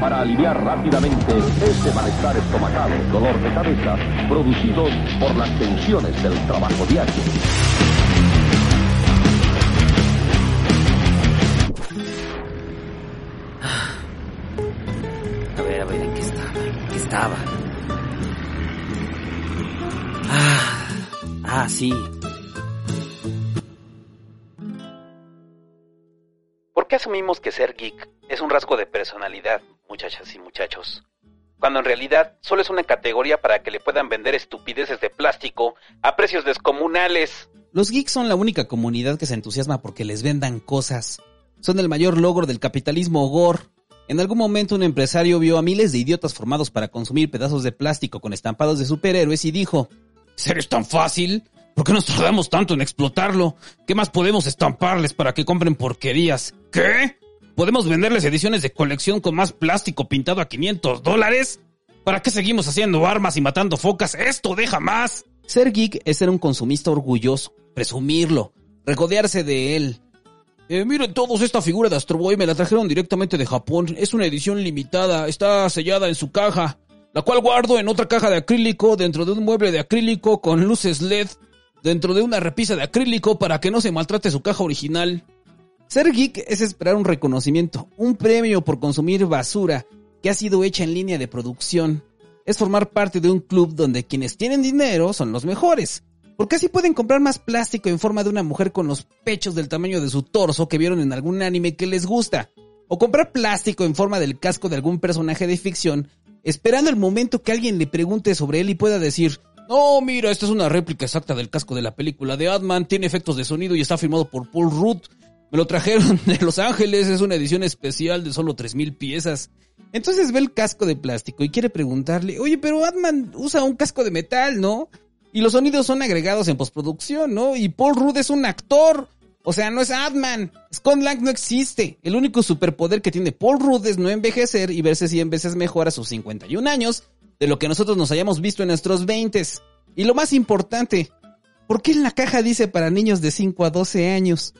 Para aliviar rápidamente ese malestar estomacal, dolor de cabeza, producidos por las tensiones del trabajo diario. A ver, a ver, ¿en qué estaba? ¿En qué estaba? Ah, ah, sí. ¿Por qué asumimos que ser geek es un rasgo de personalidad, muchachas y muchachos? Cuando en realidad solo es una categoría para que le puedan vender estupideces de plástico a precios descomunales. Los geeks son la única comunidad que se entusiasma porque les vendan cosas. Son el mayor logro del capitalismo gore. En algún momento un empresario vio a miles de idiotas formados para consumir pedazos de plástico con estampados de superhéroes y dijo, ¿Ser es tan fácil? ¿Por qué nos tardamos tanto en explotarlo? ¿Qué más podemos estamparles para que compren porquerías? ¿Qué? ¿Podemos venderles ediciones de colección con más plástico pintado a 500 dólares? ¿Para qué seguimos haciendo armas y matando focas? Esto deja más. Ser geek es ser un consumista orgulloso, presumirlo, regodearse de él. Eh, miren todos, esta figura de Astro Boy me la trajeron directamente de Japón. Es una edición limitada, está sellada en su caja, la cual guardo en otra caja de acrílico dentro de un mueble de acrílico con luces LED dentro de una repisa de acrílico para que no se maltrate su caja original. Ser geek es esperar un reconocimiento, un premio por consumir basura que ha sido hecha en línea de producción. Es formar parte de un club donde quienes tienen dinero son los mejores. Porque así pueden comprar más plástico en forma de una mujer con los pechos del tamaño de su torso que vieron en algún anime que les gusta. O comprar plástico en forma del casco de algún personaje de ficción, esperando el momento que alguien le pregunte sobre él y pueda decir, no, mira, esta es una réplica exacta del casco de la película de Adman, tiene efectos de sonido y está firmado por Paul Rudd. Me lo trajeron de Los Ángeles, es una edición especial de solo 3000 piezas. Entonces ve el casco de plástico y quiere preguntarle, oye, pero Adman usa un casco de metal, ¿no? Y los sonidos son agregados en postproducción, ¿no? Y Paul Rudd es un actor. O sea, no es Adman. Scott Lang no existe. El único superpoder que tiene Paul Rudd es no envejecer y verse 100 veces mejor a sus 51 años de lo que nosotros nos hayamos visto en nuestros 20. Y lo más importante, ¿por qué en la caja dice para niños de 5 a 12 años?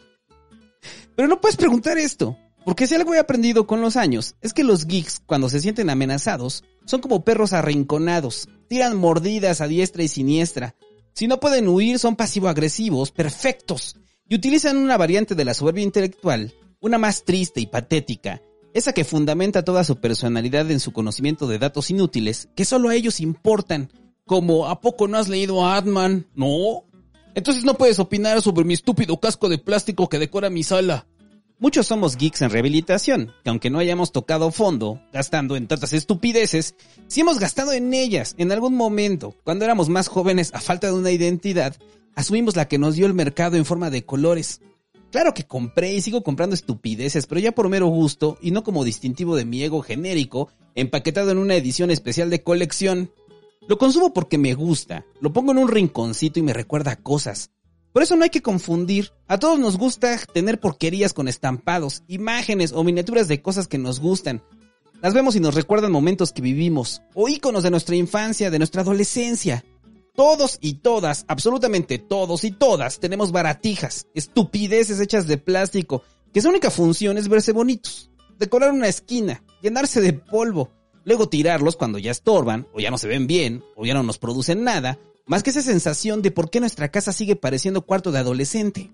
Pero no puedes preguntar esto. Porque si algo he aprendido con los años es que los geeks, cuando se sienten amenazados, son como perros arrinconados, tiran mordidas a diestra y siniestra. Si no pueden huir, son pasivo-agresivos, perfectos, y utilizan una variante de la soberbia intelectual, una más triste y patética, esa que fundamenta toda su personalidad en su conocimiento de datos inútiles que solo a ellos importan, como ¿a poco no has leído a Adman? No. Entonces no puedes opinar sobre mi estúpido casco de plástico que decora mi sala. Muchos somos geeks en rehabilitación, que aunque no hayamos tocado fondo, gastando en tantas estupideces, sí hemos gastado en ellas en algún momento, cuando éramos más jóvenes a falta de una identidad, asumimos la que nos dio el mercado en forma de colores. Claro que compré y sigo comprando estupideces, pero ya por mero gusto y no como distintivo de mi ego genérico, empaquetado en una edición especial de colección. Lo consumo porque me gusta, lo pongo en un rinconcito y me recuerda cosas. Por eso no hay que confundir. A todos nos gusta tener porquerías con estampados, imágenes o miniaturas de cosas que nos gustan. Las vemos y nos recuerdan momentos que vivimos, o íconos de nuestra infancia, de nuestra adolescencia. Todos y todas, absolutamente todos y todas, tenemos baratijas, estupideces hechas de plástico, que su única función es verse bonitos, decorar una esquina, llenarse de polvo, luego tirarlos cuando ya estorban, o ya no se ven bien, o ya no nos producen nada, más que esa sensación de por qué nuestra casa sigue pareciendo cuarto de adolescente.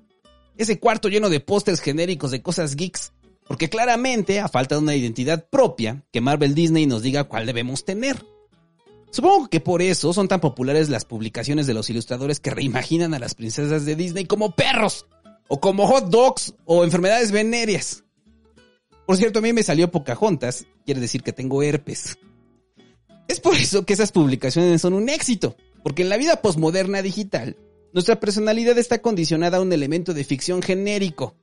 Ese cuarto lleno de pósters genéricos de cosas geeks. Porque claramente, a falta de una identidad propia, que Marvel Disney nos diga cuál debemos tener. Supongo que por eso son tan populares las publicaciones de los ilustradores que reimaginan a las princesas de Disney como perros, o como hot dogs, o enfermedades venéreas. Por cierto, a mí me salió Pocahontas, quiere decir que tengo herpes. Es por eso que esas publicaciones son un éxito. Porque en la vida posmoderna digital, Nuestra personalidad está condicionada a un elemento de ficción genérico.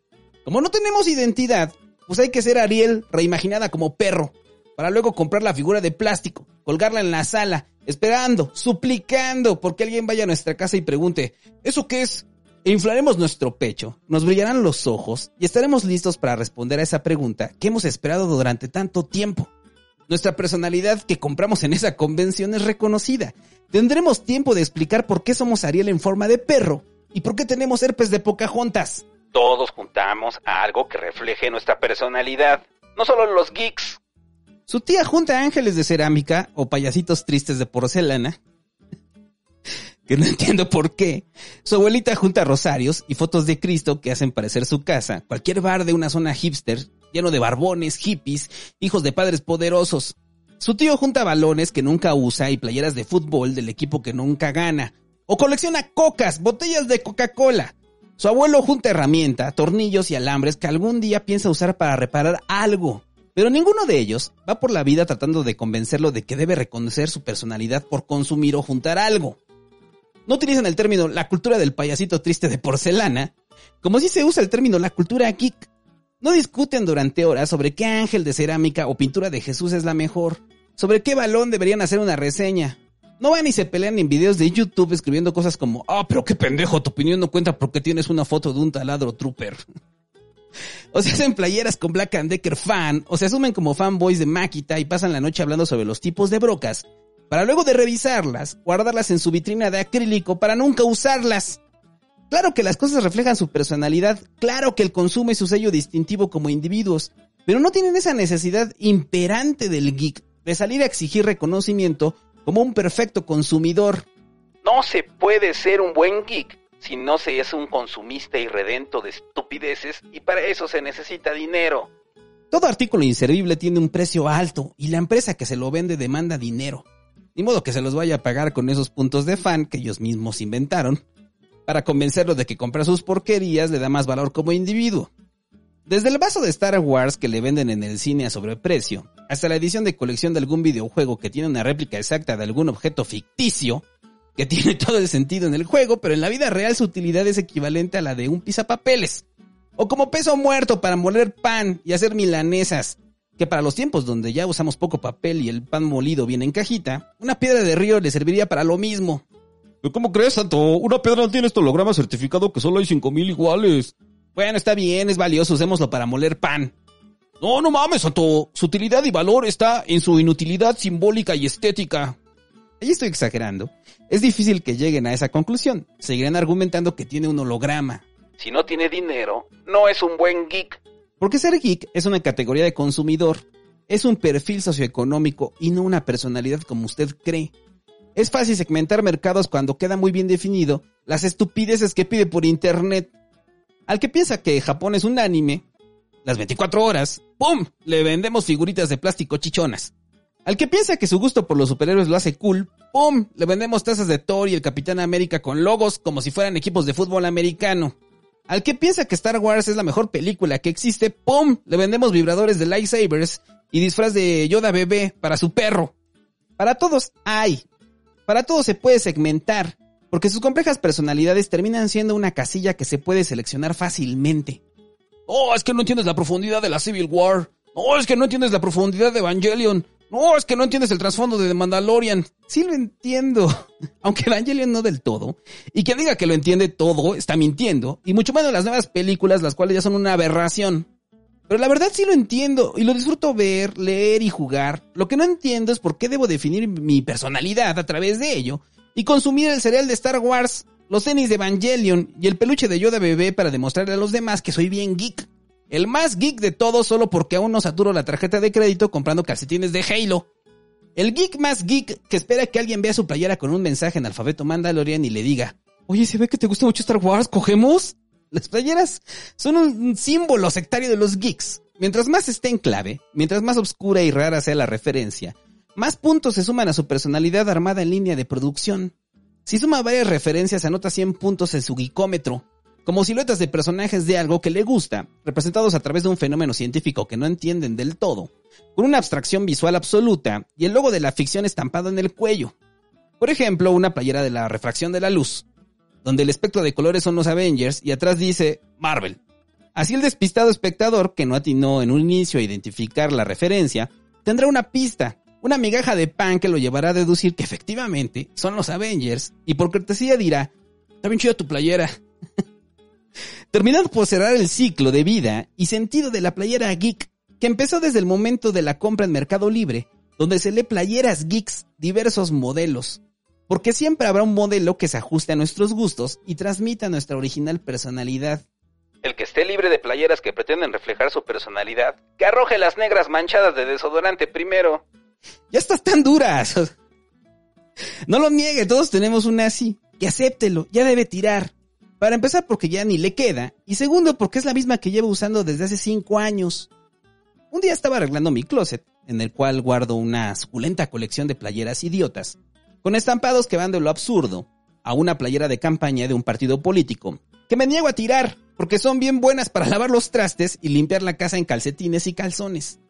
Como no tenemos identidad, pues hay que ser Ariel reimaginada como perro, para luego comprar la figura de plástico, colgarla en la sala, esperando, suplicando, porque alguien vaya a nuestra casa y pregunte, ¿eso qué es? E inflaremos nuestro pecho, nos brillarán los ojos y estaremos listos para responder a esa pregunta que hemos esperado durante tanto tiempo. Nuestra personalidad que compramos en esa convención es reconocida. Tendremos tiempo de explicar por qué somos Ariel en forma de perro y por qué tenemos herpes de Pocahontas. Todos juntamos a algo que refleje nuestra personalidad, no solo los geeks. Su tía junta ángeles de cerámica o payasitos tristes de porcelana. Que no entiendo por qué. Su abuelita junta rosarios y fotos de Cristo que hacen parecer su casa, cualquier bar de una zona hipster, lleno de barbones, hippies, hijos de padres poderosos. Su tío junta balones que nunca usa y playeras de fútbol del equipo que nunca gana. O colecciona cocas, botellas de Coca-Cola. Su abuelo junta herramienta, tornillos y alambres que algún día piensa usar para reparar algo. Pero ninguno de ellos va por la vida tratando de convencerlo de que debe reconocer su personalidad por consumir o juntar algo. No utilizan el término la cultura del payasito triste de porcelana, como si se usa el término la cultura geek. No discuten durante horas sobre qué ángel de cerámica o pintura de Jesús es la mejor, sobre qué balón deberían hacer una reseña. No van y se pelean en videos de YouTube escribiendo cosas como, ah, pero qué pendejo, tu opinión no cuenta porque tienes una foto de un taladro trooper. O se hacen playeras con Black and Decker fan, o se asumen como fanboys de Makita y pasan la noche hablando sobre los tipos de brocas, para luego de revisarlas, guardarlas en su vitrina de acrílico para nunca usarlas. Claro que las cosas reflejan su personalidad, claro que el consumo es su sello distintivo como individuos, pero no tienen esa necesidad imperante del geek de salir a exigir reconocimiento como un perfecto consumidor. No se puede ser un buen geek si no se es un consumista irredento de estupideces y para eso se necesita dinero. Todo artículo inservible tiene un precio alto y la empresa que se lo vende demanda dinero. Ni modo que se los vaya a pagar con esos puntos de fan que ellos mismos inventaron, para convencerlo de que comprar sus porquerías le da más valor como individuo. Desde el vaso de Star Wars que le venden en el cine a sobreprecio, hasta la edición de colección de algún videojuego que tiene una réplica exacta de algún objeto ficticio, que tiene todo el sentido en el juego, pero en la vida real su utilidad es equivalente a la de un pisapapeles. O como peso muerto para moler pan y hacer milanesas, que para los tiempos donde ya usamos poco papel y el pan molido viene en cajita, una piedra de río le serviría para lo mismo. ¿Cómo crees, Santo? Una piedra no tiene este holograma certificado que solo hay 5000 iguales. Bueno, está bien, es valioso, usémoslo para moler pan. No, no mames, Santo. Su utilidad y valor está en su inutilidad simbólica y estética. Ahí estoy exagerando. Es difícil que lleguen a esa conclusión. Seguirán argumentando que tiene un holograma. Si no tiene dinero, no es un buen geek. Porque ser geek es una categoría de consumidor. Es un perfil socioeconómico y no una personalidad como usted cree. Es fácil segmentar mercados cuando queda muy bien definido las estupideces que pide por internet. Al que piensa que Japón es un anime, las 24 horas, ¡pum! Le vendemos figuritas de plástico chichonas. Al que piensa que su gusto por los superhéroes lo hace cool, ¡pum! Le vendemos tazas de Thor y el Capitán América con logos como si fueran equipos de fútbol americano. Al que piensa que Star Wars es la mejor película que existe, ¡pum! Le vendemos vibradores de lightsabers y disfraz de Yoda bebé para su perro. Para todos hay. Para todos se puede segmentar, porque sus complejas personalidades terminan siendo una casilla que se puede seleccionar fácilmente. Oh, es que no entiendes la profundidad de la Civil War. Oh, es que no entiendes la profundidad de Evangelion. No, es que no entiendes el trasfondo de The Mandalorian. Sí lo entiendo, aunque Evangelion no del todo. Y quien diga que lo entiende todo está mintiendo, y mucho menos las nuevas películas, las cuales ya son una aberración. Pero la verdad sí lo entiendo, y lo disfruto ver, leer y jugar. Lo que no entiendo es por qué debo definir mi personalidad a través de ello, y consumir el cereal de Star Wars, los tenis de Evangelion y el peluche de Yoda bebé para demostrarle a los demás que soy bien geek. El más geek de todos solo porque aún no saturo la tarjeta de crédito comprando calcetines de Halo. El geek más geek que espera que alguien vea su playera con un mensaje en alfabeto Mandalorian y le diga, oye, se ve que te gusta mucho Star Wars, ¿cogemos? Las playeras son un símbolo sectario de los geeks. Mientras más esté en clave, mientras más oscura y rara sea la referencia, más puntos se suman a su personalidad armada en línea de producción. Si suma varias referencias, anota 100 puntos en su geekómetro como siluetas de personajes de algo que le gusta, representados a través de un fenómeno científico que no entienden del todo, con una abstracción visual absoluta y el logo de la ficción estampado en el cuello. Por ejemplo, una playera de la refracción de la luz. donde el espectro de colores son los Avengers y atrás dice Marvel. Así el despistado espectador, que no atinó en un inicio a identificar la referencia, tendrá una pista, una migaja de pan que lo llevará a deducir que efectivamente son los Avengers y por cortesía dirá, está bien tu playera. Terminando por cerrar el ciclo de vida y sentido de la playera geek, que empezó desde el momento de la compra en Mercado Libre, donde se lee playeras geeks diversos modelos, porque siempre habrá un modelo que se ajuste a nuestros gustos y transmita nuestra original personalidad. El que esté libre de playeras que pretenden reflejar su personalidad, que arroje las negras manchadas de desodorante primero. Ya estás tan duras. No lo niegue, todos tenemos una así. Que acéptelo, ya debe tirar. Para empezar porque ya ni le queda. Y segundo porque es la misma que llevo usando desde hace cinco años. Un día estaba arreglando mi closet, en el cual guardo una suculenta colección de playeras idiotas, con estampados que van de lo absurdo a una playera de campaña de un partido político, que me niego a tirar, porque son bien buenas para lavar los trastes y limpiar la casa en calcetines y calzones.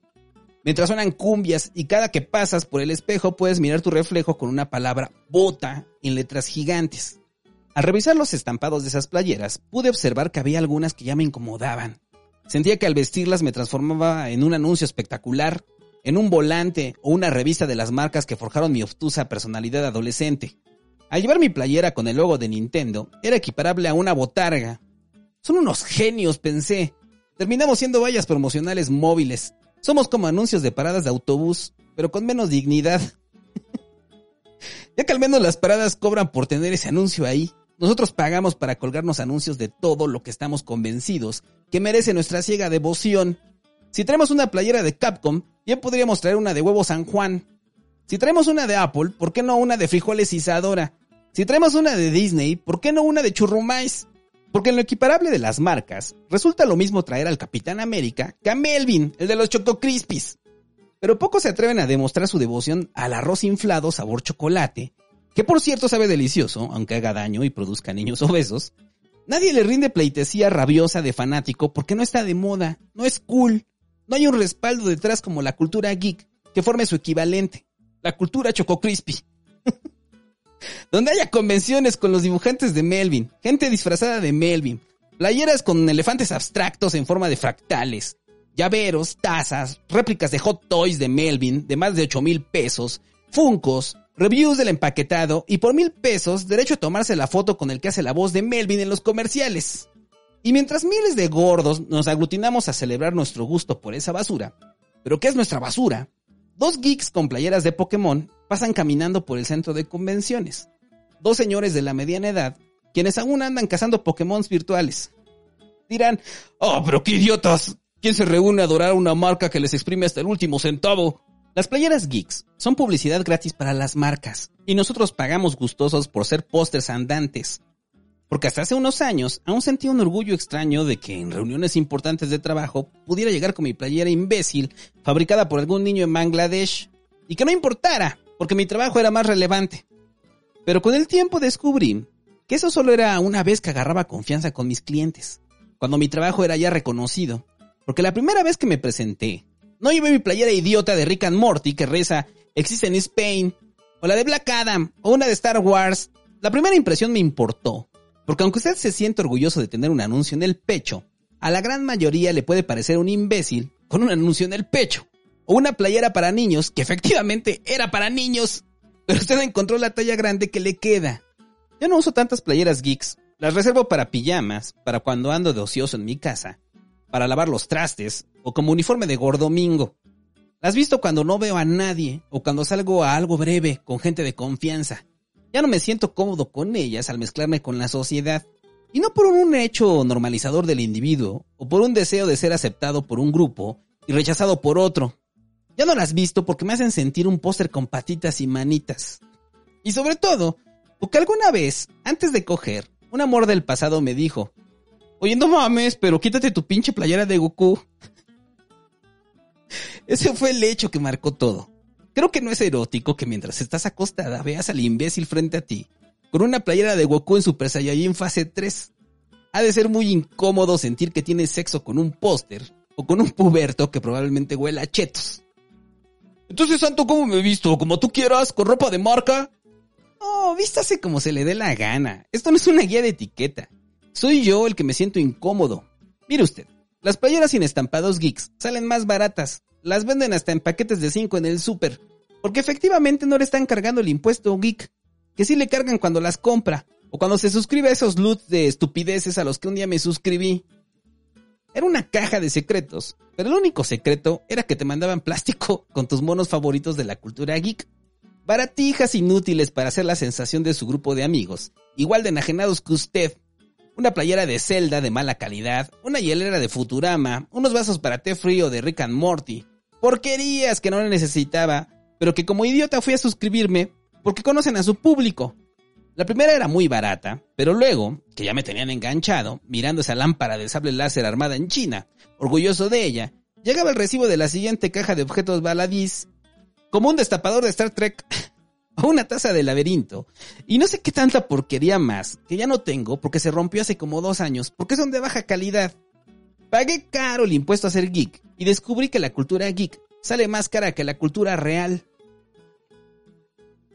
Mientras suenan cumbias y cada que pasas por el espejo puedes mirar tu reflejo con una palabra bota en letras gigantes. Al revisar los estampados de esas playeras, pude observar que había algunas que ya me incomodaban. Sentía que al vestirlas me transformaba en un anuncio espectacular, en un volante o una revista de las marcas que forjaron mi obtusa personalidad adolescente. Al llevar mi playera con el logo de Nintendo, era equiparable a una botarga. Son unos genios, pensé. Terminamos siendo vallas promocionales móviles. Somos como anuncios de paradas de autobús, pero con menos dignidad. ya que al menos las paradas cobran por tener ese anuncio ahí. Nosotros pagamos para colgarnos anuncios de todo lo que estamos convencidos que merece nuestra ciega devoción. Si traemos una playera de Capcom, bien podríamos traer una de huevo San Juan. Si traemos una de Apple, ¿por qué no una de frijoles Isadora? Si traemos una de Disney, ¿por qué no una de churrumais? Porque en lo equiparable de las marcas, resulta lo mismo traer al Capitán América que a Melvin, el de los Choco Crispies. Pero pocos se atreven a demostrar su devoción al arroz inflado sabor chocolate, que por cierto sabe delicioso, aunque haga daño y produzca niños obesos. Nadie le rinde pleitesía rabiosa de fanático porque no está de moda, no es cool, no hay un respaldo detrás como la cultura geek que forme su equivalente, la cultura Choco Crispy. Donde haya convenciones con los dibujantes de Melvin, gente disfrazada de Melvin, playeras con elefantes abstractos en forma de fractales, llaveros, tazas, réplicas de hot toys de Melvin de más de 8 mil pesos, funcos, reviews del empaquetado y por mil pesos derecho a tomarse la foto con el que hace la voz de Melvin en los comerciales. Y mientras miles de gordos nos aglutinamos a celebrar nuestro gusto por esa basura, ¿pero qué es nuestra basura? Dos geeks con playeras de Pokémon pasan caminando por el centro de convenciones. Dos señores de la mediana edad, quienes aún andan cazando Pokémon virtuales. Dirán, oh, pero qué idiotas. ¿Quién se reúne a adorar una marca que les exprime hasta el último centavo? Las playeras geeks son publicidad gratis para las marcas y nosotros pagamos gustosos por ser pósters andantes. Porque hasta hace unos años aún sentía un orgullo extraño de que en reuniones importantes de trabajo pudiera llegar con mi playera imbécil fabricada por algún niño en Bangladesh y que no importara porque mi trabajo era más relevante. Pero con el tiempo descubrí que eso solo era una vez que agarraba confianza con mis clientes, cuando mi trabajo era ya reconocido. Porque la primera vez que me presenté, no llevé mi playera idiota de Rick and Morty que reza Existe en Spain, o la de Black Adam, o una de Star Wars. La primera impresión me importó, porque aunque usted se siente orgulloso de tener un anuncio en el pecho, a la gran mayoría le puede parecer un imbécil con un anuncio en el pecho, o una playera para niños que efectivamente era para niños, pero usted encontró la talla grande que le queda. Yo no uso tantas playeras geeks, las reservo para pijamas, para cuando ando de ocioso en mi casa, para lavar los trastes o como uniforme de gordomingo. Las visto cuando no veo a nadie o cuando salgo a algo breve con gente de confianza. Ya no me siento cómodo con ellas al mezclarme con la sociedad. Y no por un hecho normalizador del individuo o por un deseo de ser aceptado por un grupo y rechazado por otro. Ya no las visto porque me hacen sentir un póster con patitas y manitas. Y sobre todo, porque alguna vez, antes de coger, un amor del pasado me dijo, Oye, no mames, pero quítate tu pinche playera de Goku. Ese fue el hecho que marcó todo. Creo que no es erótico que mientras estás acostada veas al imbécil frente a ti, con una playera de Goku en Super Saiyajin fase 3. Ha de ser muy incómodo sentir que tienes sexo con un póster o con un puberto que probablemente huela a chetos. Entonces, Santo, ¿cómo me he visto? ¿Como tú quieras? ¿Con ropa de marca? No, vístase como se le dé la gana. Esto no es una guía de etiqueta. Soy yo el que me siento incómodo. Mire usted, las playeras sin estampados geeks salen más baratas. Las venden hasta en paquetes de 5 en el súper. Porque efectivamente no le están cargando el impuesto geek. Que sí le cargan cuando las compra. O cuando se suscribe a esos loot de estupideces a los que un día me suscribí. Era una caja de secretos, pero el único secreto era que te mandaban plástico con tus monos favoritos de la cultura geek. Baratijas inútiles para hacer la sensación de su grupo de amigos, igual de enajenados que usted. Una playera de Zelda de mala calidad, una hielera de Futurama, unos vasos para té frío de Rick and Morty. Porquerías que no necesitaba, pero que como idiota fui a suscribirme porque conocen a su público. La primera era muy barata, pero luego, que ya me tenían enganchado, mirando esa lámpara de sable láser armada en China, orgulloso de ella, llegaba el recibo de la siguiente caja de objetos baladís, como un destapador de Star Trek o una taza de laberinto, y no sé qué tanta porquería más, que ya no tengo porque se rompió hace como dos años, porque son de baja calidad. Pagué caro el impuesto a ser geek y descubrí que la cultura geek sale más cara que la cultura real.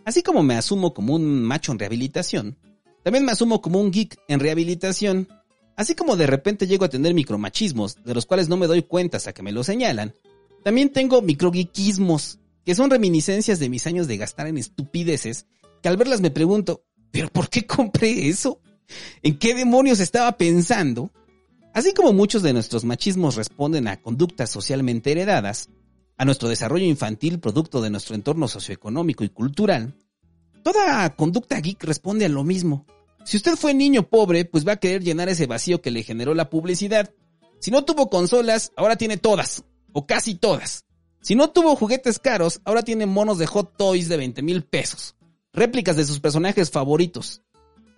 Así como me asumo como un macho en rehabilitación, también me asumo como un geek en rehabilitación. Así como de repente llego a tener micromachismos, de los cuales no me doy cuenta hasta que me lo señalan, también tengo microgeekismos, que son reminiscencias de mis años de gastar en estupideces, que al verlas me pregunto, ¿pero por qué compré eso? ¿En qué demonios estaba pensando? Así como muchos de nuestros machismos responden a conductas socialmente heredadas, a nuestro desarrollo infantil producto de nuestro entorno socioeconómico y cultural, toda conducta geek responde a lo mismo. Si usted fue niño pobre, pues va a querer llenar ese vacío que le generó la publicidad. Si no tuvo consolas, ahora tiene todas, o casi todas. Si no tuvo juguetes caros, ahora tiene monos de Hot Toys de 20 mil pesos. Réplicas de sus personajes favoritos.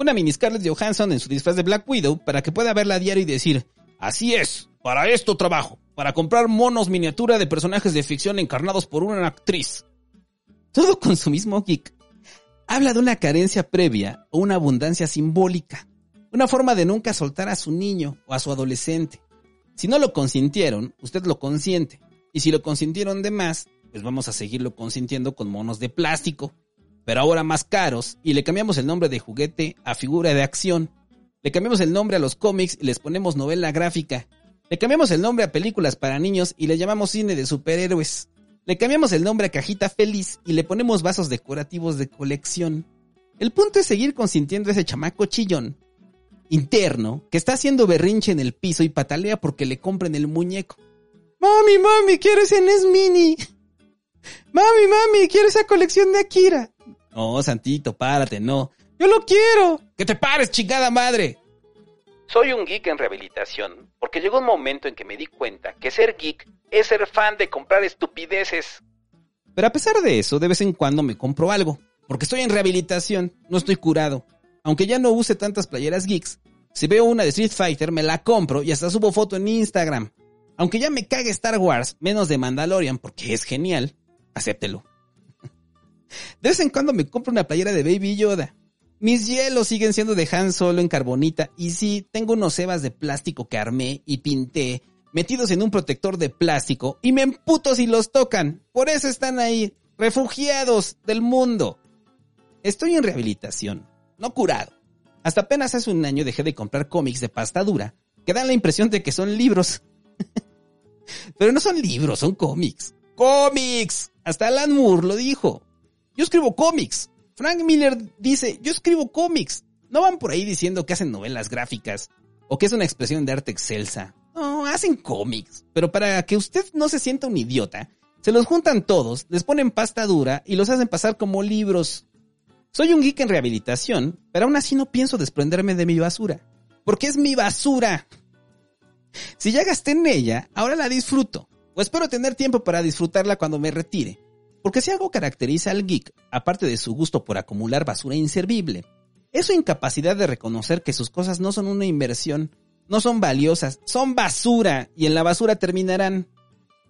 Una mini Scarlett Johansson en su disfraz de Black Widow para que pueda verla a diario y decir, así es, para esto trabajo para comprar monos miniatura de personajes de ficción encarnados por una actriz. Todo consumismo geek habla de una carencia previa o una abundancia simbólica, una forma de nunca soltar a su niño o a su adolescente. Si no lo consintieron, usted lo consiente. Y si lo consintieron de más, pues vamos a seguirlo consintiendo con monos de plástico, pero ahora más caros, y le cambiamos el nombre de juguete a figura de acción. Le cambiamos el nombre a los cómics y les ponemos novela gráfica. Le cambiamos el nombre a películas para niños y le llamamos cine de superhéroes. Le cambiamos el nombre a cajita feliz y le ponemos vasos decorativos de colección. El punto es seguir consintiendo a ese chamaco chillón interno que está haciendo berrinche en el piso y patalea porque le compren el muñeco. Mami, mami, quiero ese NES Mini. Mami, mami, quiero esa colección de Akira. No, Santito, párate, no. Yo lo quiero. Que te pares, chingada madre. Soy un geek en rehabilitación porque llegó un momento en que me di cuenta que ser geek es ser fan de comprar estupideces. Pero a pesar de eso, de vez en cuando me compro algo, porque estoy en rehabilitación, no estoy curado. Aunque ya no use tantas playeras geeks, si veo una de Street Fighter me la compro y hasta subo foto en Instagram. Aunque ya me cague Star Wars, menos de Mandalorian porque es genial, acéptelo. De vez en cuando me compro una playera de Baby Yoda. Mis hielos siguen siendo de Han Solo en carbonita y sí, tengo unos cebas de plástico que armé y pinté, metidos en un protector de plástico y me emputo si los tocan. Por eso están ahí, refugiados del mundo. Estoy en rehabilitación, no curado. Hasta apenas hace un año dejé de comprar cómics de pasta dura, que dan la impresión de que son libros. Pero no son libros, son cómics. ¡Cómics! Hasta Alan Moore lo dijo. Yo escribo cómics. Frank Miller dice, yo escribo cómics. No van por ahí diciendo que hacen novelas gráficas o que es una expresión de arte excelsa. No, hacen cómics. Pero para que usted no se sienta un idiota, se los juntan todos, les ponen pasta dura y los hacen pasar como libros. Soy un geek en rehabilitación, pero aún así no pienso desprenderme de mi basura. Porque es mi basura. Si ya gasté en ella, ahora la disfruto. O espero tener tiempo para disfrutarla cuando me retire. Porque si algo caracteriza al geek, aparte de su gusto por acumular basura inservible, es su incapacidad de reconocer que sus cosas no son una inversión, no son valiosas, son basura y en la basura terminarán.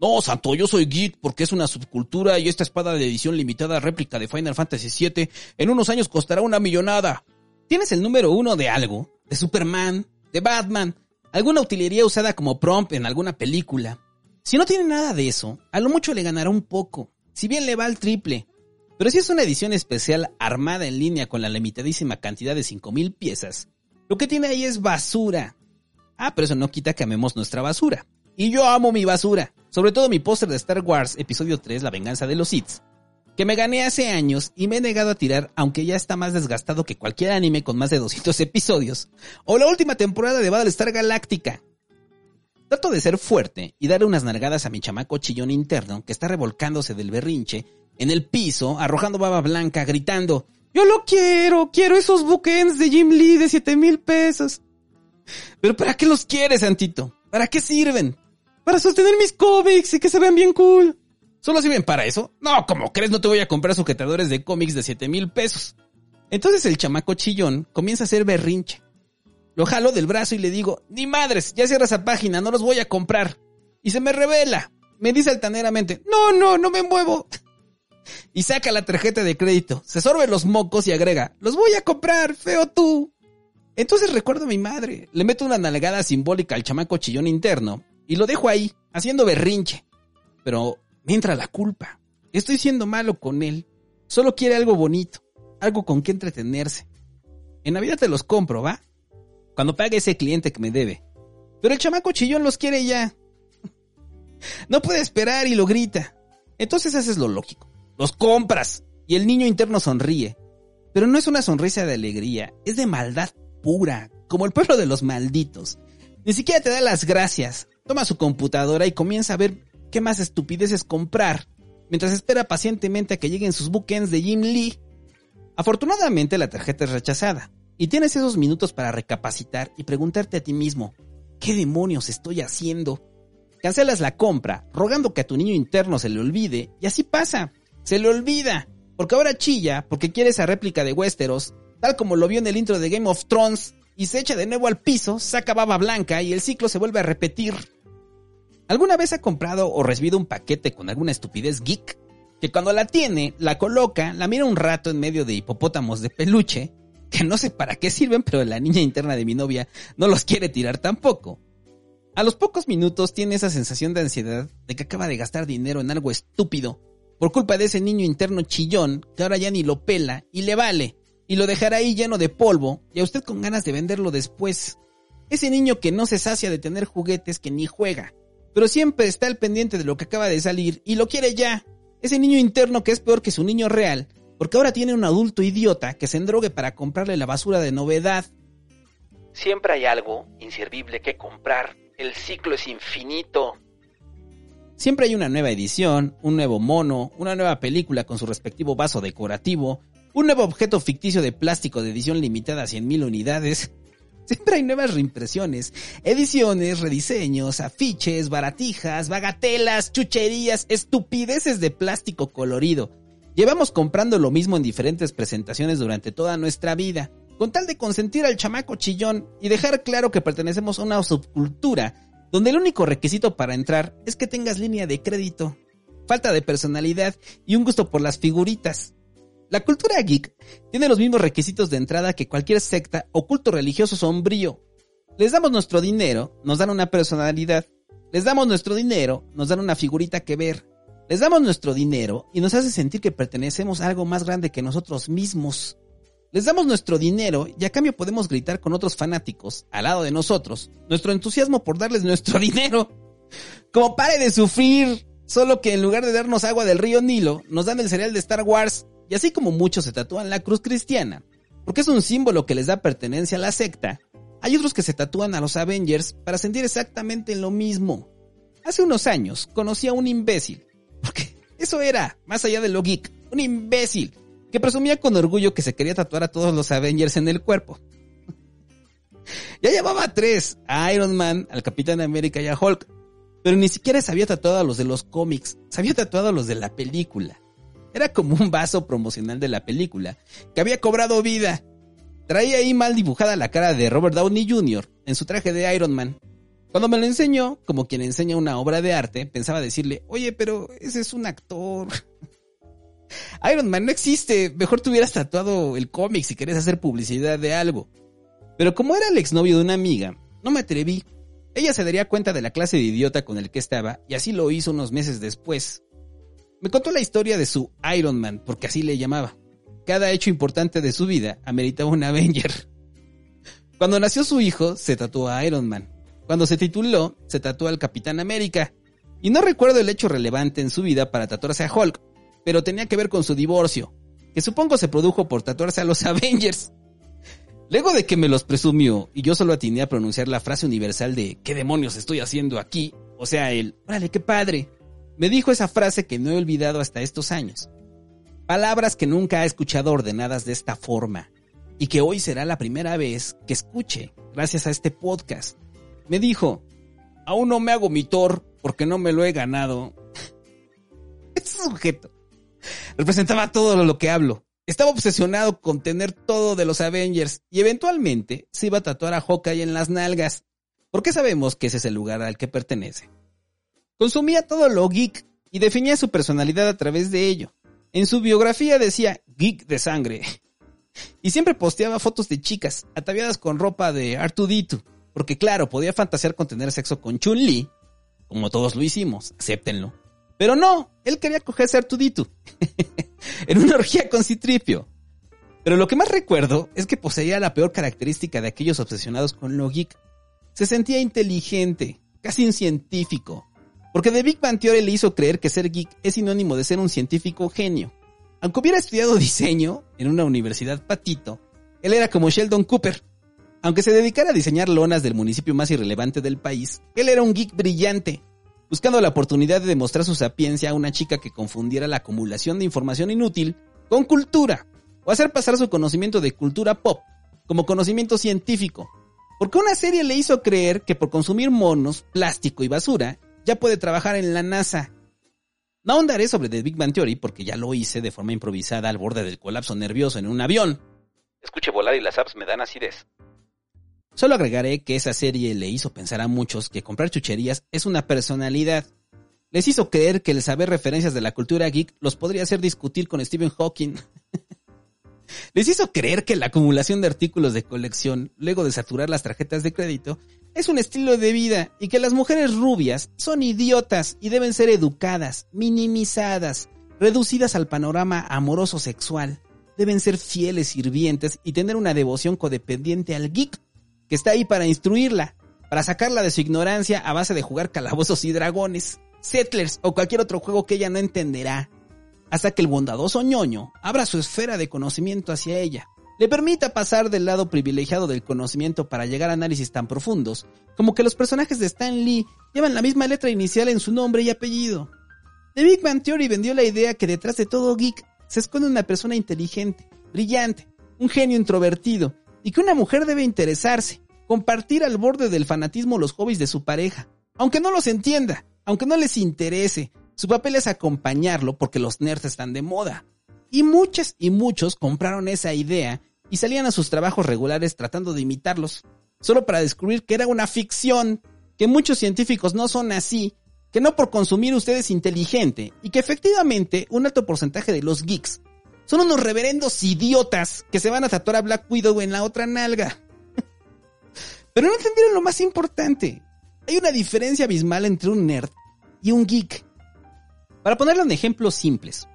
No, Santo, yo soy geek porque es una subcultura y esta espada de edición limitada réplica de Final Fantasy VII en unos años costará una millonada. ¿Tienes el número uno de algo? ¿De Superman? ¿De Batman? ¿Alguna utilería usada como prompt en alguna película? Si no tiene nada de eso, a lo mucho le ganará un poco si bien le va al triple. Pero si es una edición especial armada en línea con la limitadísima cantidad de 5000 piezas, lo que tiene ahí es basura. Ah, pero eso no quita que amemos nuestra basura. Y yo amo mi basura. Sobre todo mi póster de Star Wars Episodio 3, La venganza de los Sith, que me gané hace años y me he negado a tirar aunque ya está más desgastado que cualquier anime con más de 200 episodios, o la última temporada de Battlestar Galactica. Trato de ser fuerte y darle unas nargadas a mi chamaco chillón interno que está revolcándose del berrinche en el piso, arrojando baba blanca, gritando, yo lo quiero, quiero esos bookends de Jim Lee de 7 mil pesos. Pero ¿para qué los quieres, Santito? ¿Para qué sirven? Para sostener mis cómics y que se vean bien cool. ¿Solo sirven para eso? No, como crees, no te voy a comprar sujetadores de cómics de 7 mil pesos. Entonces el chamaco chillón comienza a hacer berrinche. Lo jalo del brazo y le digo, ni madres, ya cierra esa página, no los voy a comprar. Y se me revela. Me dice altaneramente, no, no, no me muevo. Y saca la tarjeta de crédito, se sorbe los mocos y agrega, los voy a comprar, feo tú. Entonces recuerdo a mi madre, le meto una nalgada simbólica al chamaco chillón interno y lo dejo ahí, haciendo berrinche. Pero me entra la culpa. Estoy siendo malo con él. Solo quiere algo bonito, algo con que entretenerse. En Navidad te los compro, ¿va? Cuando pague ese cliente que me debe. Pero el chamaco chillón los quiere ya. No puede esperar y lo grita. Entonces haces lo lógico. Los compras. Y el niño interno sonríe. Pero no es una sonrisa de alegría, es de maldad pura, como el pueblo de los malditos. Ni siquiera te da las gracias. Toma su computadora y comienza a ver qué más estupideces comprar, mientras espera pacientemente a que lleguen sus bookends de Jim Lee. Afortunadamente la tarjeta es rechazada, y tienes esos minutos para recapacitar y preguntarte a ti mismo, ¿qué demonios estoy haciendo? Cancelas la compra, rogando que a tu niño interno se le olvide, y así pasa, se le olvida, porque ahora chilla porque quiere esa réplica de Westeros, tal como lo vio en el intro de Game of Thrones, y se echa de nuevo al piso, saca baba blanca y el ciclo se vuelve a repetir. ¿Alguna vez ha comprado o recibido un paquete con alguna estupidez geek? Que cuando la tiene, la coloca, la mira un rato en medio de hipopótamos de peluche, que no sé para qué sirven, pero la niña interna de mi novia no los quiere tirar tampoco. A los pocos minutos tiene esa sensación de ansiedad de que acaba de gastar dinero en algo estúpido, por culpa de ese niño interno chillón que ahora ya ni lo pela y le vale, y lo dejará ahí lleno de polvo y a usted con ganas de venderlo después. Ese niño que no se sacia de tener juguetes que ni juega, pero siempre está al pendiente de lo que acaba de salir y lo quiere ya. Ese niño interno que es peor que su niño real, porque ahora tiene un adulto idiota que se endrogue para comprarle la basura de novedad. Siempre hay algo inservible que comprar. El ciclo es infinito. Siempre hay una nueva edición, un nuevo mono, una nueva película con su respectivo vaso decorativo, un nuevo objeto ficticio de plástico de edición limitada a 100.000 unidades, Siempre hay nuevas reimpresiones, ediciones, rediseños, afiches, baratijas, bagatelas, chucherías, estupideces de plástico colorido. Llevamos comprando lo mismo en diferentes presentaciones durante toda nuestra vida, con tal de consentir al chamaco chillón y dejar claro que pertenecemos a una subcultura donde el único requisito para entrar es que tengas línea de crédito, falta de personalidad y un gusto por las figuritas. La cultura geek tiene los mismos requisitos de entrada que cualquier secta o culto religioso sombrío. Les damos nuestro dinero, nos dan una personalidad. Les damos nuestro dinero, nos dan una figurita que ver. Les damos nuestro dinero y nos hace sentir que pertenecemos a algo más grande que nosotros mismos. Les damos nuestro dinero y a cambio podemos gritar con otros fanáticos, al lado de nosotros, nuestro entusiasmo por darles nuestro dinero. Como pare de sufrir, solo que en lugar de darnos agua del río Nilo, nos dan el cereal de Star Wars y así como muchos se tatúan la cruz cristiana, porque es un símbolo que les da pertenencia a la secta, hay otros que se tatúan a los Avengers para sentir exactamente lo mismo. Hace unos años conocí a un imbécil, porque eso era, más allá de lo geek, un imbécil, que presumía con orgullo que se quería tatuar a todos los Avengers en el cuerpo. ya llevaba tres, a Iron Man, al Capitán América y a Hulk, pero ni siquiera se había tatuado a los de los cómics, se había tatuado a los de la película. Era como un vaso promocional de la película, que había cobrado vida. Traía ahí mal dibujada la cara de Robert Downey Jr. en su traje de Iron Man. Cuando me lo enseñó, como quien enseña una obra de arte, pensaba decirle, oye, pero ese es un actor. Iron Man no existe, mejor te hubieras tatuado el cómic si querés hacer publicidad de algo. Pero como era el exnovio de una amiga, no me atreví. Ella se daría cuenta de la clase de idiota con el que estaba y así lo hizo unos meses después. Me contó la historia de su Iron Man, porque así le llamaba. Cada hecho importante de su vida ameritaba un Avenger. Cuando nació su hijo, se tatuó a Iron Man. Cuando se tituló, se tatuó al Capitán América. Y no recuerdo el hecho relevante en su vida para tatuarse a Hulk, pero tenía que ver con su divorcio, que supongo se produjo por tatuarse a los Avengers. Luego de que me los presumió y yo solo atiné a pronunciar la frase universal de ¿qué demonios estoy haciendo aquí? O sea, el ¡órale, qué padre! Me dijo esa frase que no he olvidado hasta estos años. Palabras que nunca ha escuchado ordenadas de esta forma y que hoy será la primera vez que escuche gracias a este podcast. Me dijo, aún no me hago mi Thor porque no me lo he ganado. Este sujeto representaba todo lo que hablo. Estaba obsesionado con tener todo de los Avengers y eventualmente se iba a tatuar a Hawkeye en las nalgas, porque sabemos que ese es el lugar al que pertenece. Consumía todo lo geek y definía su personalidad a través de ello. En su biografía decía geek de sangre. Y siempre posteaba fotos de chicas ataviadas con ropa de Artuditu, porque claro, podía fantasear con tener sexo con Chun-Li, como todos lo hicimos, acéptenlo. Pero no, él quería cogerse a Artuditu. en una orgía con Citripio. Pero lo que más recuerdo es que poseía la peor característica de aquellos obsesionados con lo geek. Se sentía inteligente, casi un científico. Porque The Big Bang Theory le hizo creer que ser geek es sinónimo de ser un científico genio. Aunque hubiera estudiado diseño en una universidad patito, él era como Sheldon Cooper. Aunque se dedicara a diseñar lonas del municipio más irrelevante del país, él era un geek brillante, buscando la oportunidad de demostrar su sapiencia a una chica que confundiera la acumulación de información inútil con cultura, o hacer pasar su conocimiento de cultura pop como conocimiento científico, porque una serie le hizo creer que por consumir monos, plástico y basura, ya puede trabajar en la NASA. No ahondaré sobre The Big Bang Theory porque ya lo hice de forma improvisada al borde del colapso nervioso en un avión. Escuche volar y las apps me dan acidez. Solo agregaré que esa serie le hizo pensar a muchos que comprar chucherías es una personalidad. Les hizo creer que el saber referencias de la cultura geek los podría hacer discutir con Stephen Hawking. Les hizo creer que la acumulación de artículos de colección, luego de saturar las tarjetas de crédito, es un estilo de vida y que las mujeres rubias son idiotas y deben ser educadas, minimizadas, reducidas al panorama amoroso sexual. Deben ser fieles sirvientes y tener una devoción codependiente al geek que está ahí para instruirla, para sacarla de su ignorancia a base de jugar calabozos y dragones, settlers o cualquier otro juego que ella no entenderá, hasta que el bondadoso ñoño abra su esfera de conocimiento hacia ella, le permita pasar del lado privilegiado del conocimiento para llegar a análisis tan profundos, como que los personajes de Stan Lee llevan la misma letra inicial en su nombre y apellido. The Big Bang Theory vendió la idea que detrás de todo geek se esconde una persona inteligente, brillante, un genio introvertido, y que una mujer debe interesarse, compartir al borde del fanatismo los hobbies de su pareja, aunque no los entienda, aunque no les interese. Su papel es acompañarlo porque los nerds están de moda. Y muchas y muchos compraron esa idea y salían a sus trabajos regulares tratando de imitarlos, solo para descubrir que era una ficción, que muchos científicos no son así, que no por consumir usted es inteligente y que efectivamente un alto porcentaje de los geeks son unos reverendos idiotas que se van a tatuar a Black Widow en la otra nalga. Pero no entendieron lo más importante. Hay una diferencia abismal entre un nerd y un geek. Para ponerlo en ejemplos simples,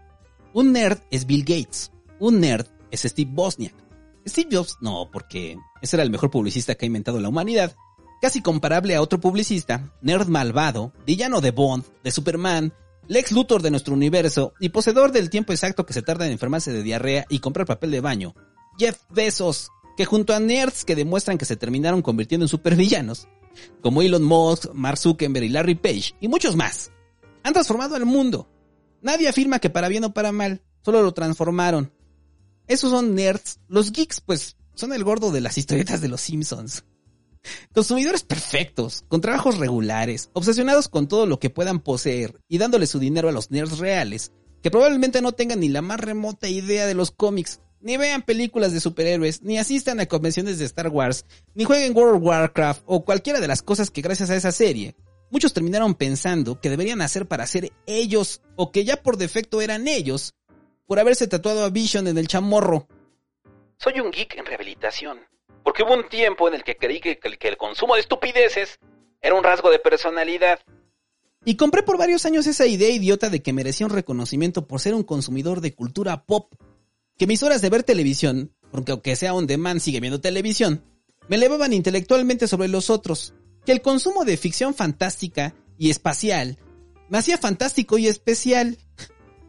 un nerd es Bill Gates, un nerd es Steve Bosniak. Steve Jobs no, porque ese era el mejor publicista que ha inventado la humanidad, casi comparable a otro publicista, nerd malvado, villano de Bond, de Superman, Lex Luthor de nuestro universo y poseedor del tiempo exacto que se tarda en enfermarse de diarrea y comprar papel de baño. Jeff Bezos, que junto a nerds que demuestran que se terminaron convirtiendo en supervillanos, como Elon Musk, Mark Zuckerberg y Larry Page, y muchos más, han transformado al mundo. Nadie afirma que para bien o para mal, solo lo transformaron. Esos son nerds. Los geeks, pues, son el gordo de las historietas de los Simpsons. Consumidores perfectos, con trabajos regulares, obsesionados con todo lo que puedan poseer y dándole su dinero a los nerds reales, que probablemente no tengan ni la más remota idea de los cómics, ni vean películas de superhéroes, ni asistan a convenciones de Star Wars, ni jueguen World of Warcraft o cualquiera de las cosas que gracias a esa serie, muchos terminaron pensando que deberían hacer para ser ellos o que ya por defecto eran ellos por haberse tatuado a Vision en el chamorro. Soy un geek en rehabilitación. Porque hubo un tiempo en el que creí que, que el consumo de estupideces era un rasgo de personalidad. Y compré por varios años esa idea idiota de que merecía un reconocimiento por ser un consumidor de cultura pop. Que mis horas de ver televisión, porque aunque sea on demand sigue viendo televisión, me elevaban intelectualmente sobre los otros. Que el consumo de ficción fantástica y espacial me hacía fantástico y especial.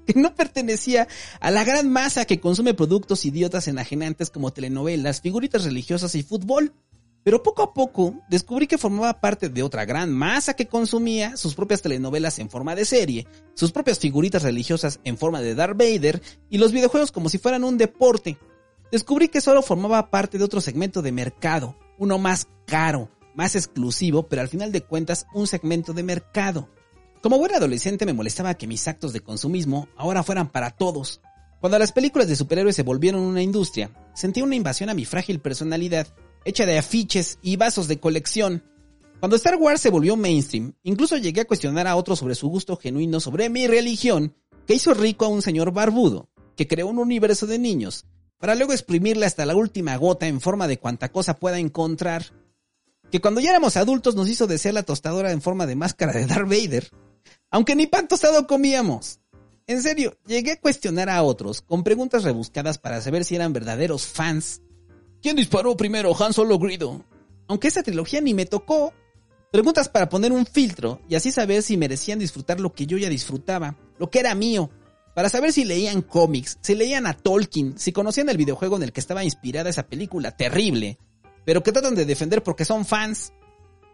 Que no pertenecía a la gran masa que consume productos idiotas enajenantes como telenovelas, figuritas religiosas y fútbol. Pero poco a poco descubrí que formaba parte de otra gran masa que consumía sus propias telenovelas en forma de serie, sus propias figuritas religiosas en forma de Darth Vader y los videojuegos como si fueran un deporte. Descubrí que solo formaba parte de otro segmento de mercado, uno más caro, más exclusivo, pero al final de cuentas un segmento de mercado. Como buen adolescente me molestaba que mis actos de consumismo ahora fueran para todos. Cuando las películas de superhéroes se volvieron una industria, sentí una invasión a mi frágil personalidad hecha de afiches y vasos de colección. Cuando Star Wars se volvió mainstream, incluso llegué a cuestionar a otros sobre su gusto genuino sobre mi religión, que hizo rico a un señor barbudo, que creó un universo de niños, para luego exprimirle hasta la última gota en forma de cuanta cosa pueda encontrar. Que cuando ya éramos adultos nos hizo desear la tostadora en forma de máscara de Darth Vader. Aunque ni pan tostado comíamos. En serio, llegué a cuestionar a otros con preguntas rebuscadas para saber si eran verdaderos fans ¿Quién disparó primero, Han Solo Grido? Aunque esa trilogía ni me tocó. Preguntas para poner un filtro y así saber si merecían disfrutar lo que yo ya disfrutaba, lo que era mío. Para saber si leían cómics, si leían a Tolkien, si conocían el videojuego en el que estaba inspirada esa película terrible, pero que tratan de defender porque son fans.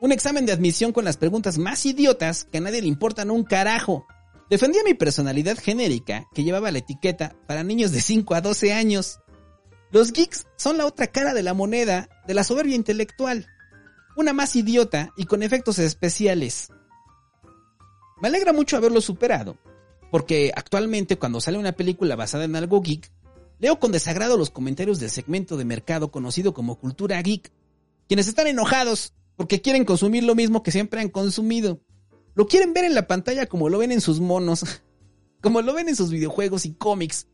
Un examen de admisión con las preguntas más idiotas que a nadie le importan un carajo. Defendía mi personalidad genérica que llevaba la etiqueta para niños de 5 a 12 años. Los geeks son la otra cara de la moneda de la soberbia intelectual. Una más idiota y con efectos especiales. Me alegra mucho haberlo superado, porque actualmente cuando sale una película basada en algo geek, leo con desagrado los comentarios del segmento de mercado conocido como cultura geek, quienes están enojados porque quieren consumir lo mismo que siempre han consumido. Lo quieren ver en la pantalla como lo ven en sus monos, como lo ven en sus videojuegos y cómics,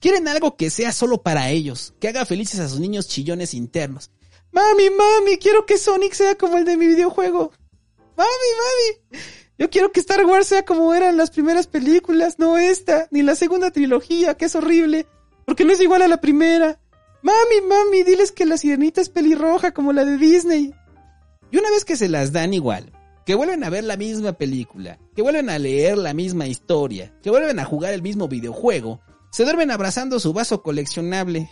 Quieren algo que sea solo para ellos, que haga felices a sus niños chillones internos. Mami, mami, quiero que Sonic sea como el de mi videojuego. Mami, mami. Yo quiero que Star Wars sea como eran las primeras películas, no esta, ni la segunda trilogía, que es horrible, porque no es igual a la primera. Mami, mami, diles que la sirenita es pelirroja como la de Disney. Y una vez que se las dan igual, que vuelven a ver la misma película, que vuelven a leer la misma historia, que vuelven a jugar el mismo videojuego, se duermen abrazando su vaso coleccionable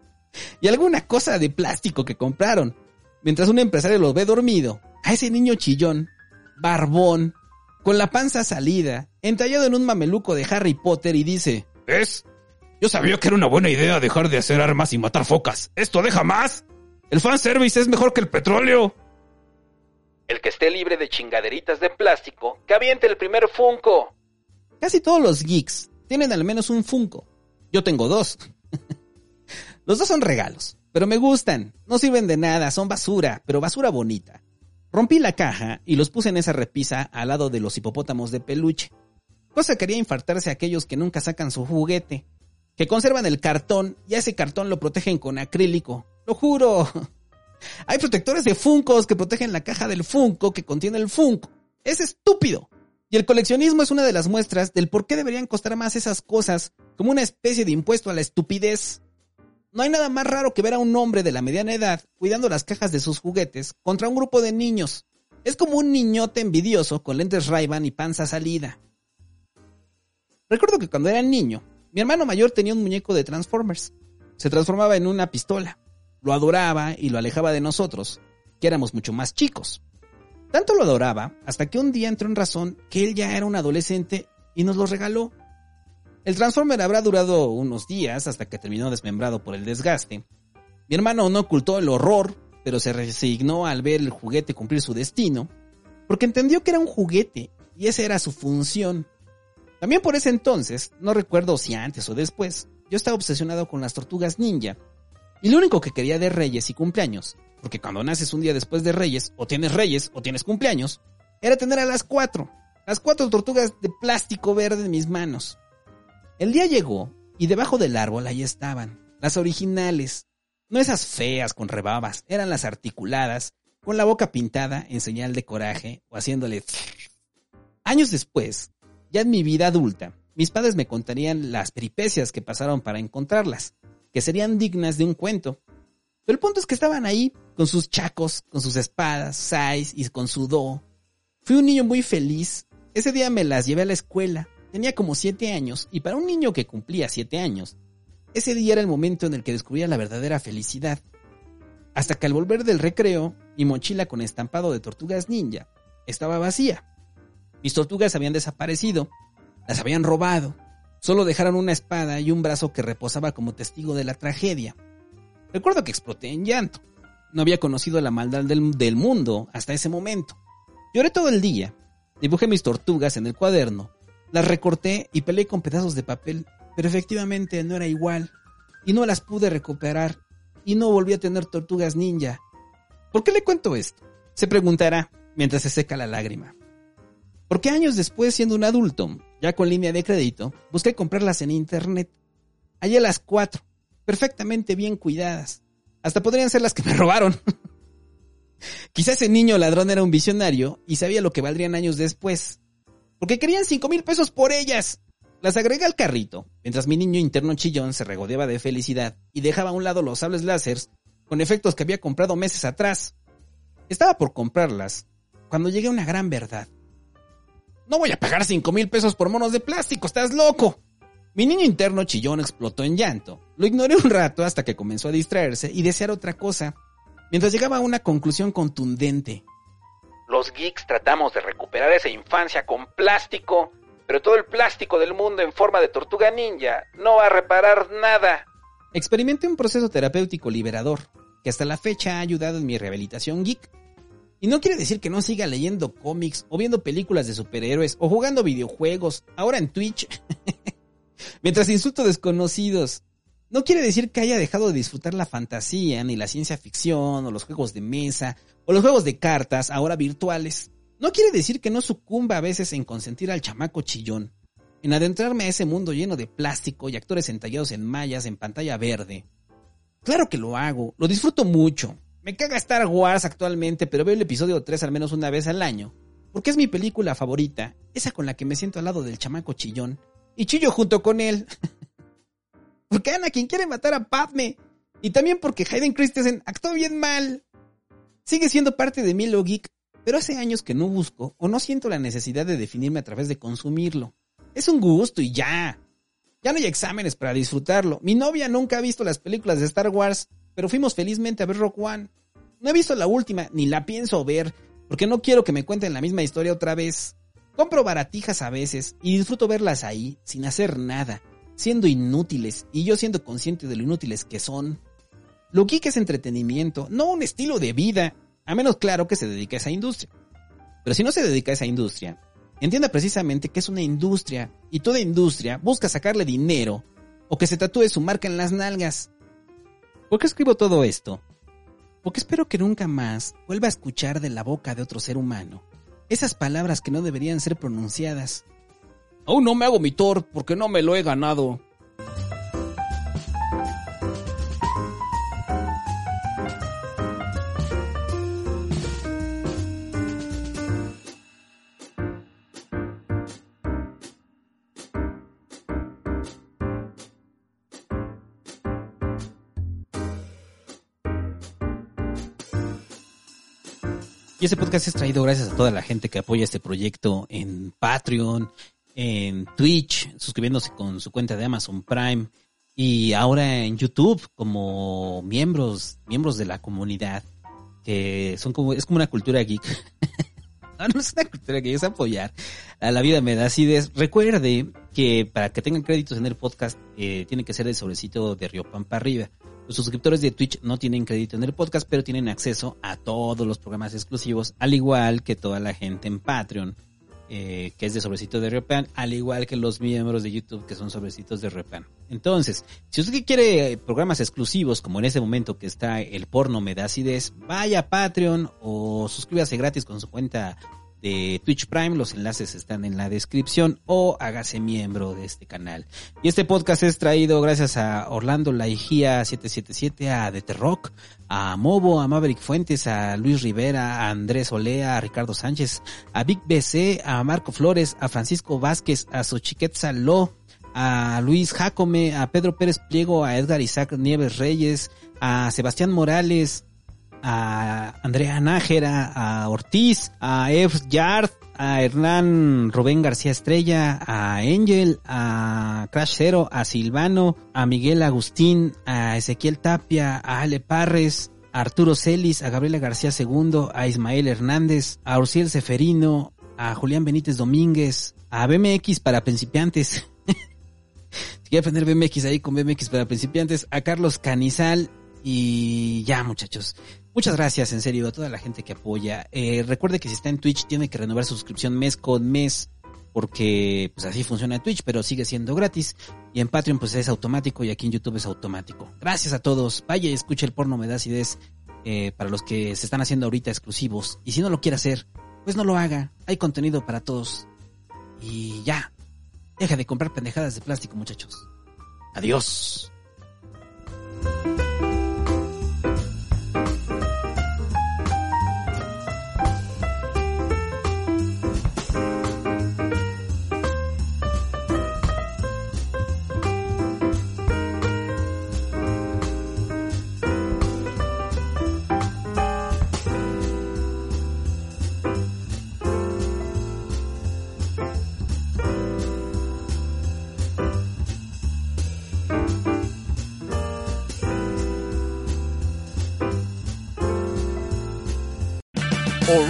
y alguna cosa de plástico que compraron, mientras un empresario los ve dormido, a ese niño chillón, barbón, con la panza salida, entallado en un mameluco de Harry Potter y dice, ¿Es? Yo sabía que era una buena idea dejar de hacer armas y matar focas. ¿Esto deja más? El fanservice es mejor que el petróleo. El que esté libre de chingaderitas de plástico, que aviente el primer Funko. Casi todos los geeks tienen al menos un Funko. Yo tengo dos. Los dos son regalos, pero me gustan. No sirven de nada, son basura, pero basura bonita. Rompí la caja y los puse en esa repisa al lado de los hipopótamos de peluche. Cosa que haría infartarse a aquellos que nunca sacan su juguete, que conservan el cartón y a ese cartón lo protegen con acrílico. Lo juro. Hay protectores de Funcos que protegen la caja del Funko que contiene el Funko. Es estúpido. Y el coleccionismo es una de las muestras del por qué deberían costar más esas cosas, como una especie de impuesto a la estupidez. No hay nada más raro que ver a un hombre de la mediana edad cuidando las cajas de sus juguetes contra un grupo de niños. Es como un niñote envidioso con lentes ray y panza salida. Recuerdo que cuando era niño, mi hermano mayor tenía un muñeco de Transformers. Se transformaba en una pistola. Lo adoraba y lo alejaba de nosotros, que éramos mucho más chicos. Tanto lo adoraba hasta que un día entró en razón que él ya era un adolescente y nos lo regaló. El Transformer habrá durado unos días hasta que terminó desmembrado por el desgaste. Mi hermano no ocultó el horror, pero se resignó al ver el juguete cumplir su destino, porque entendió que era un juguete y esa era su función. También por ese entonces, no recuerdo si antes o después, yo estaba obsesionado con las tortugas ninja, y lo único que quería de Reyes y cumpleaños porque cuando naces un día después de Reyes, o tienes Reyes, o tienes cumpleaños, era tener a las cuatro, las cuatro tortugas de plástico verde en mis manos. El día llegó, y debajo del árbol ahí estaban, las originales, no esas feas con rebabas, eran las articuladas, con la boca pintada en señal de coraje, o haciéndole... Años después, ya en mi vida adulta, mis padres me contarían las peripecias que pasaron para encontrarlas, que serían dignas de un cuento. Pero el punto es que estaban ahí, con sus chacos, con sus espadas, sais y con su do. Fui un niño muy feliz. Ese día me las llevé a la escuela. Tenía como siete años, y para un niño que cumplía siete años, ese día era el momento en el que descubría la verdadera felicidad. Hasta que al volver del recreo, mi mochila con estampado de tortugas ninja estaba vacía. Mis tortugas habían desaparecido, las habían robado, solo dejaron una espada y un brazo que reposaba como testigo de la tragedia. Recuerdo que exploté en llanto. No había conocido la maldad del, mundo hasta ese momento. Lloré todo el día, dibujé mis tortugas en el cuaderno, las recorté y peleé con pedazos de papel, pero efectivamente no era igual, y no las pude recuperar, y no volví a tener tortugas ninja. ¿Por qué le cuento esto? Se preguntará mientras se seca la lágrima. Porque años después, siendo un adulto, ya con línea de crédito, busqué comprarlas en internet. Hallé las cuatro, perfectamente bien cuidadas. Hasta podrían ser las que me robaron. Quizás ese niño ladrón era un visionario y sabía lo que valdrían años después. Porque querían cinco mil pesos por ellas. Las agregué al carrito, mientras mi niño interno chillón se regodeaba de felicidad y dejaba a un lado los sables láseres con efectos que había comprado meses atrás. Estaba por comprarlas cuando llegué a una gran verdad. No voy a pagar cinco mil pesos por monos de plástico, estás loco. Mi niño interno chillón explotó en llanto. Lo ignoré un rato hasta que comenzó a distraerse y desear otra cosa, mientras llegaba a una conclusión contundente. Los geeks tratamos de recuperar esa infancia con plástico, pero todo el plástico del mundo en forma de tortuga ninja no va a reparar nada. Experimenté un proceso terapéutico liberador, que hasta la fecha ha ayudado en mi rehabilitación geek y no quiere decir que no siga leyendo cómics o viendo películas de superhéroes o jugando videojuegos, ahora en Twitch, mientras insulto desconocidos. No quiere decir que haya dejado de disfrutar la fantasía, ni la ciencia ficción, o los juegos de mesa, o los juegos de cartas, ahora virtuales. No quiere decir que no sucumba a veces en consentir al chamaco chillón, en adentrarme a ese mundo lleno de plástico y actores entallados en mallas en pantalla verde. Claro que lo hago, lo disfruto mucho, me caga Star Wars actualmente, pero veo el episodio 3 al menos una vez al año. Porque es mi película favorita, esa con la que me siento al lado del chamaco chillón. Y chillo junto con él. porque Anakin quiere matar a Padme. Y también porque Hayden Christensen actuó bien mal. Sigue siendo parte de mi lo geek, pero hace años que no busco o no siento la necesidad de definirme a través de consumirlo. Es un gusto y ya. Ya no hay exámenes para disfrutarlo. Mi novia nunca ha visto las películas de Star Wars, pero fuimos felizmente a ver Rock One. No he visto la última, ni la pienso ver, porque no quiero que me cuenten la misma historia otra vez. Compro baratijas a veces y disfruto verlas ahí, sin hacer nada, siendo inútiles y yo siendo consciente de lo inútiles que son. Lo geek es entretenimiento, no un estilo de vida, a menos claro que se dedique a esa industria. Pero si no se dedica a esa industria, entienda precisamente que es una industria y toda industria busca sacarle dinero o que se tatúe su marca en las nalgas. ¿Por qué escribo todo esto? porque espero que nunca más vuelva a escuchar de la boca de otro ser humano esas palabras que no deberían ser pronunciadas. Aún no me hago mi Thor porque no me lo he ganado. Este podcast es traído gracias a toda la gente que apoya este proyecto en Patreon, en Twitch, suscribiéndose con su cuenta de Amazon Prime y ahora en YouTube como miembros, miembros de la comunidad que son como, es como una cultura geek. no, no es una cultura geek, es apoyar a la vida me da acidez. Recuerde que para que tengan créditos en el podcast, eh, tiene que ser el sobrecito de Río Pampa arriba. Los suscriptores de Twitch no tienen crédito en el podcast, pero tienen acceso a todos los programas exclusivos, al igual que toda la gente en Patreon, eh, que es de Sobrecito de Repan, al igual que los miembros de YouTube, que son Sobrecitos de Repan. Entonces, si usted quiere programas exclusivos, como en ese momento que está el porno me da acidez, vaya a Patreon o suscríbase gratis con su cuenta de Twitch Prime. Los enlaces están en la descripción o hágase miembro de este canal. Y este podcast es traído gracias a Orlando Laigía 777, a The Rock, a Mobo, a Maverick Fuentes, a Luis Rivera, a Andrés Olea, a Ricardo Sánchez, a Big BC, a Marco Flores, a Francisco Vázquez, a Xochiquet Saló, a Luis Jacome, a Pedro Pérez Pliego, a Edgar Isaac Nieves Reyes, a Sebastián Morales, a Andrea Nájera, a Ortiz, a Eve Yard, a Hernán Rubén García Estrella, a Angel, a Crash Zero, a Silvano, a Miguel Agustín, a Ezequiel Tapia, a Ale Parres, a Arturo Celis, a Gabriela García II, a Ismael Hernández, a Urciel Seferino, a Julián Benítez Domínguez, a BMX para principiantes. si aprender BMX ahí con BMX para principiantes, a Carlos Canizal y ya muchachos. Muchas gracias, en serio, a toda la gente que apoya. Eh, recuerde que si está en Twitch tiene que renovar su suscripción mes con mes, porque pues así funciona Twitch, pero sigue siendo gratis. Y en Patreon pues es automático y aquí en YouTube es automático. Gracias a todos. Vaya y escuche el porno, me da acidez eh, para los que se están haciendo ahorita exclusivos. Y si no lo quiere hacer, pues no lo haga. Hay contenido para todos. Y ya. Deja de comprar pendejadas de plástico, muchachos. Adiós.